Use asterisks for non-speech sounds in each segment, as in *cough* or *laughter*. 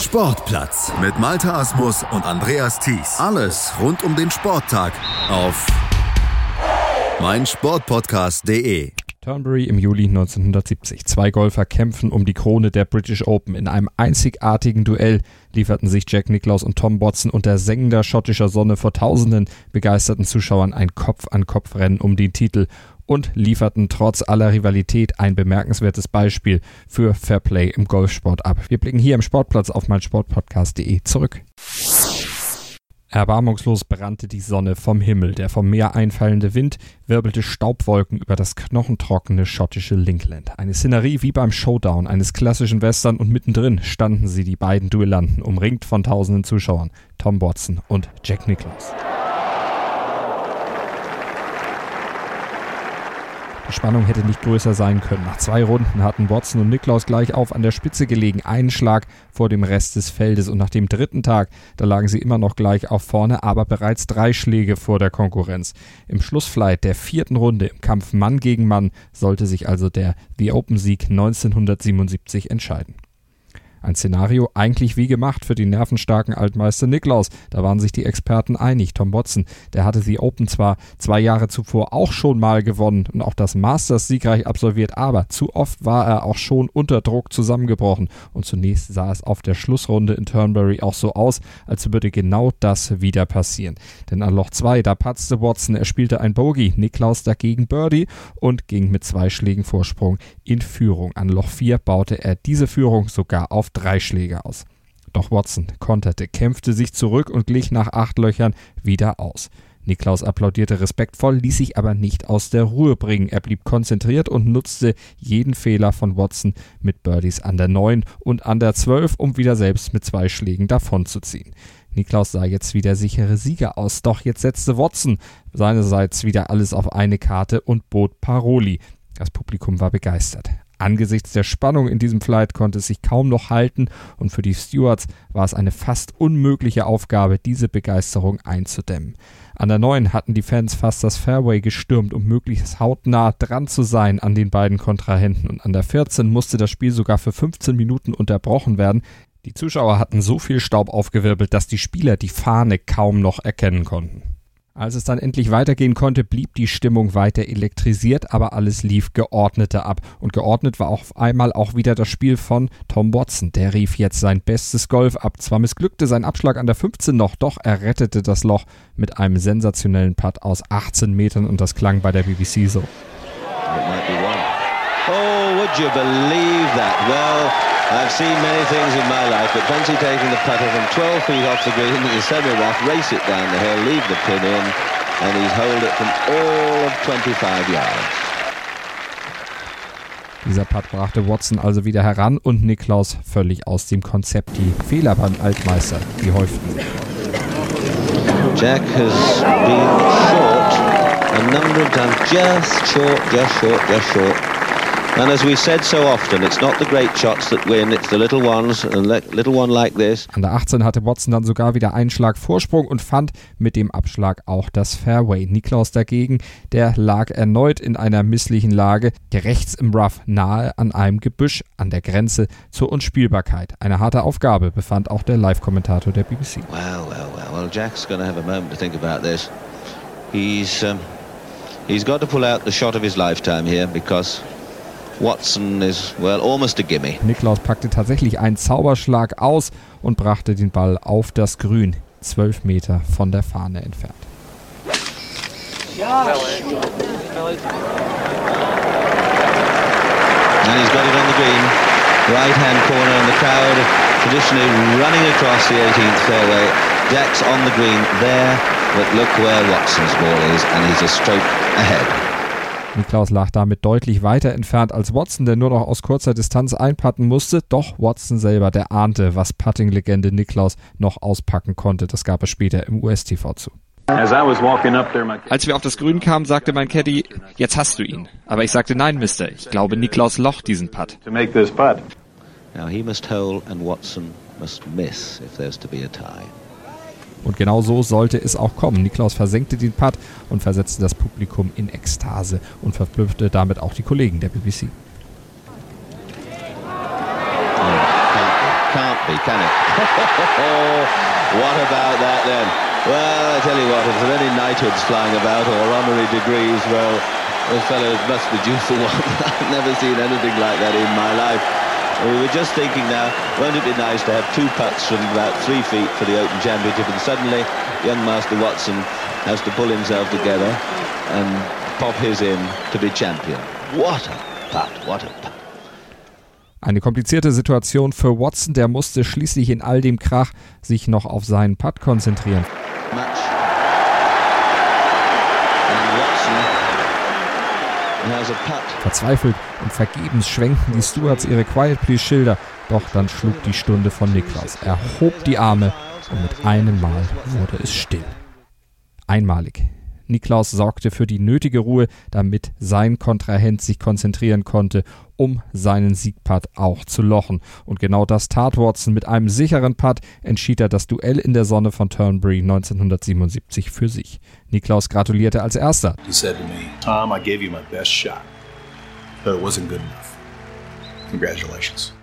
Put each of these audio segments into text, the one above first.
Sportplatz mit Malta Asmus und Andreas Thies. Alles rund um den Sporttag auf meinsportpodcast.de. Turnberry im Juli 1970. Zwei Golfer kämpfen um die Krone der British Open. In einem einzigartigen Duell lieferten sich Jack Nicklaus und Tom Watson unter sengender schottischer Sonne vor tausenden begeisterten Zuschauern ein Kopf-an-Kopf-Rennen um den Titel und lieferten trotz aller Rivalität ein bemerkenswertes Beispiel für Fairplay im Golfsport ab. Wir blicken hier im Sportplatz auf meinsportpodcast.de zurück. Erbarmungslos brannte die Sonne vom Himmel. Der vom Meer einfallende Wind wirbelte Staubwolken über das knochentrockene schottische Linkland. Eine Szenerie wie beim Showdown eines klassischen Western und mittendrin standen sie, die beiden Duellanten, umringt von tausenden Zuschauern, Tom Watson und Jack Nicklaus. Die Spannung hätte nicht größer sein können. Nach zwei Runden hatten Watson und Niklaus gleich auf an der Spitze gelegen, einen Schlag vor dem Rest des Feldes. Und nach dem dritten Tag, da lagen sie immer noch gleich auf vorne, aber bereits drei Schläge vor der Konkurrenz. Im Schlussflight der vierten Runde im Kampf Mann gegen Mann sollte sich also der The Open Sieg 1977 entscheiden. Ein Szenario eigentlich wie gemacht für den nervenstarken Altmeister Niklaus. Da waren sich die Experten einig. Tom Watson, der hatte die Open zwar zwei Jahre zuvor auch schon mal gewonnen und auch das Masters siegreich absolviert, aber zu oft war er auch schon unter Druck zusammengebrochen. Und zunächst sah es auf der Schlussrunde in Turnberry auch so aus, als würde genau das wieder passieren. Denn an Loch 2, da patzte Watson, er spielte ein Bogey, Niklaus dagegen Birdie und ging mit zwei Schlägen Vorsprung in Führung. An Loch 4 baute er diese Führung sogar auf drei Schläge aus. Doch Watson konterte, kämpfte sich zurück und glich nach acht Löchern wieder aus. Niklaus applaudierte respektvoll, ließ sich aber nicht aus der Ruhe bringen. Er blieb konzentriert und nutzte jeden Fehler von Watson mit Birdies an der 9 und an der 12, um wieder selbst mit zwei Schlägen davonzuziehen. Niklaus sah jetzt wie der sichere Sieger aus, doch jetzt setzte Watson seinerseits wieder alles auf eine Karte und bot Paroli. Das Publikum war begeistert. Angesichts der Spannung in diesem Flight konnte es sich kaum noch halten und für die Stewards war es eine fast unmögliche Aufgabe, diese Begeisterung einzudämmen. An der 9 hatten die Fans fast das Fairway gestürmt, um möglichst hautnah dran zu sein an den beiden Kontrahenten und an der 14 musste das Spiel sogar für 15 Minuten unterbrochen werden. Die Zuschauer hatten so viel Staub aufgewirbelt, dass die Spieler die Fahne kaum noch erkennen konnten. Als es dann endlich weitergehen konnte, blieb die Stimmung weiter elektrisiert, aber alles lief geordneter ab. Und geordnet war auf einmal auch wieder das Spiel von Tom Watson. Der rief jetzt sein bestes Golf ab. Zwar missglückte sein Abschlag an der 15 noch, doch er rettete das Loch mit einem sensationellen Putt aus 18 Metern und das klang bei der BBC so. Oh, would you believe that? Well, I've seen many things in my life, but fancy taking the putter from 12 feet off the green in the semi-rough, race it down the hill, leave the pin in, and he's holed it from all of 25 yards. Dieser Putt brachte Watson also wieder heran und Niklaus völlig aus dem Konzept. Die Fehler beim Altmeister, die häuften. Jack has been short a number of times, just short, just short, just short. An der 18 hatte Watson dann sogar wieder einen Schlag Vorsprung und fand mit dem Abschlag auch das Fairway. Niklaus dagegen, der lag erneut in einer misslichen Lage, rechts im Rough nahe an einem Gebüsch an der Grenze zur Unspielbarkeit. Eine harte Aufgabe befand auch der Live-Kommentator der BBC. Well, well, well, well, Jack's going to have a moment to think about this. He's um, he's got to pull out the shot of his lifetime here because Watson is, well, almost a gimme. Niklaus packte tatsächlich einen Zauberschlag aus und brachte den Ball auf das Grün, zwölf Meter von der Fahne entfernt. And he's got it on the green, right hand corner, and the crowd traditionally running across the 18th fairway. Jack's on the green there, but look where Watson's ball is, and he's a stroke ahead. Niklaus lag damit deutlich weiter entfernt als Watson, der nur noch aus kurzer Distanz einpatten musste. Doch Watson selber, der ahnte, was Putting-Legende Niklaus noch auspacken konnte. Das gab es später im US-TV zu. Als wir auf das Grün kamen, sagte mein Caddy, jetzt hast du ihn. Aber ich sagte, nein, Mister, ich glaube, Niklaus locht diesen Putt. Now he must hole and Watson must miss if there's to be a tie. Und genau so sollte es auch kommen. Niklaus versenkte den Putt und versetzte das Publikum in Ekstase und verblüffte damit auch die Kollegen der BBC. Can't happy, can it? *laughs* what about that then? Well, I tell you what, if there are any knighthoods flying about or honorary degrees, well, those fellows must be due for one. *laughs* I've never seen anything like that in my life. We were just thinking now, won't it be nice to have two putts from about three feet for the Open Championship, and suddenly young Master Watson has to pull himself together and pop his in to be champion. What a putt, what a putt. Eine komplizierte Situation für Watson, der musste schließlich in all dem Krach sich noch auf seinen Putt konzentrieren. Match. Verzweifelt und vergebens schwenkten die Stewards ihre Quiet Please Schilder, doch dann schlug die Stunde von Niklaus. Er hob die Arme und mit einem Mal wurde es still. Einmalig. Niklaus sorgte für die nötige Ruhe, damit sein Kontrahent sich konzentrieren konnte, um seinen Siegpart auch zu lochen. Und genau das tat Watson. Mit einem sicheren Putt entschied er das Duell in der Sonne von Turnberry 1977 für sich. Niklaus gratulierte als erster. He said to me, Tom, I gave you my best shot, but it wasn't good enough. Congratulations.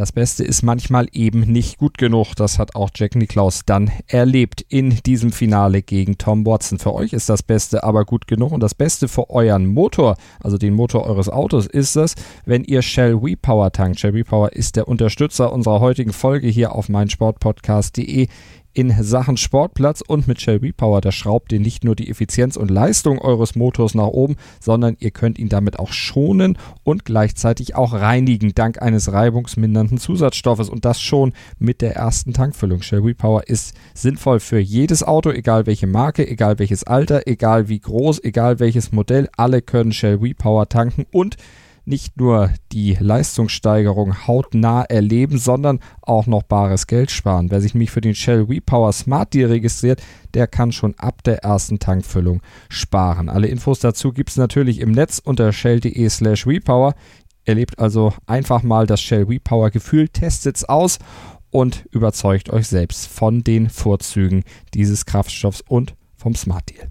Das Beste ist manchmal eben nicht gut genug. Das hat auch Jack Nicklaus dann erlebt in diesem Finale gegen Tom Watson. Für euch ist das Beste aber gut genug und das Beste für euren Motor, also den Motor eures Autos, ist es, wenn ihr Shell WePower tankt. Shell WePower ist der Unterstützer unserer heutigen Folge hier auf meinsportpodcast.de in Sachen Sportplatz und mit Shell Repower, da schraubt ihr nicht nur die Effizienz und Leistung eures Motors nach oben, sondern ihr könnt ihn damit auch schonen und gleichzeitig auch reinigen, dank eines reibungsmindernden Zusatzstoffes und das schon mit der ersten Tankfüllung. Shell Repower ist sinnvoll für jedes Auto, egal welche Marke, egal welches Alter, egal wie groß, egal welches Modell, alle können Shell Repower tanken und nicht nur die Leistungssteigerung hautnah erleben, sondern auch noch bares Geld sparen. Wer sich nämlich für den Shell WePower Smart Deal registriert, der kann schon ab der ersten Tankfüllung sparen. Alle Infos dazu gibt es natürlich im Netz unter shell.de slash WePower. Erlebt also einfach mal das Shell WePower Gefühl, testet es aus und überzeugt euch selbst von den Vorzügen dieses Kraftstoffs und vom Smart Deal.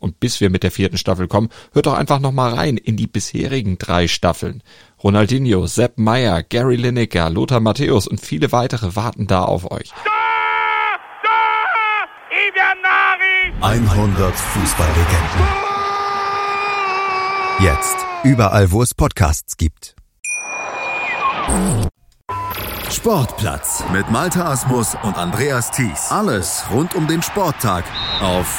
Und bis wir mit der vierten Staffel kommen, hört doch einfach nochmal rein in die bisherigen drei Staffeln. Ronaldinho, Sepp Meyer, Gary Lineker, Lothar Matthäus und viele weitere warten da auf euch. 100 Fußballlegenden. Jetzt überall, wo es Podcasts gibt. Sportplatz mit Malta Asmus und Andreas Thies. Alles rund um den Sporttag auf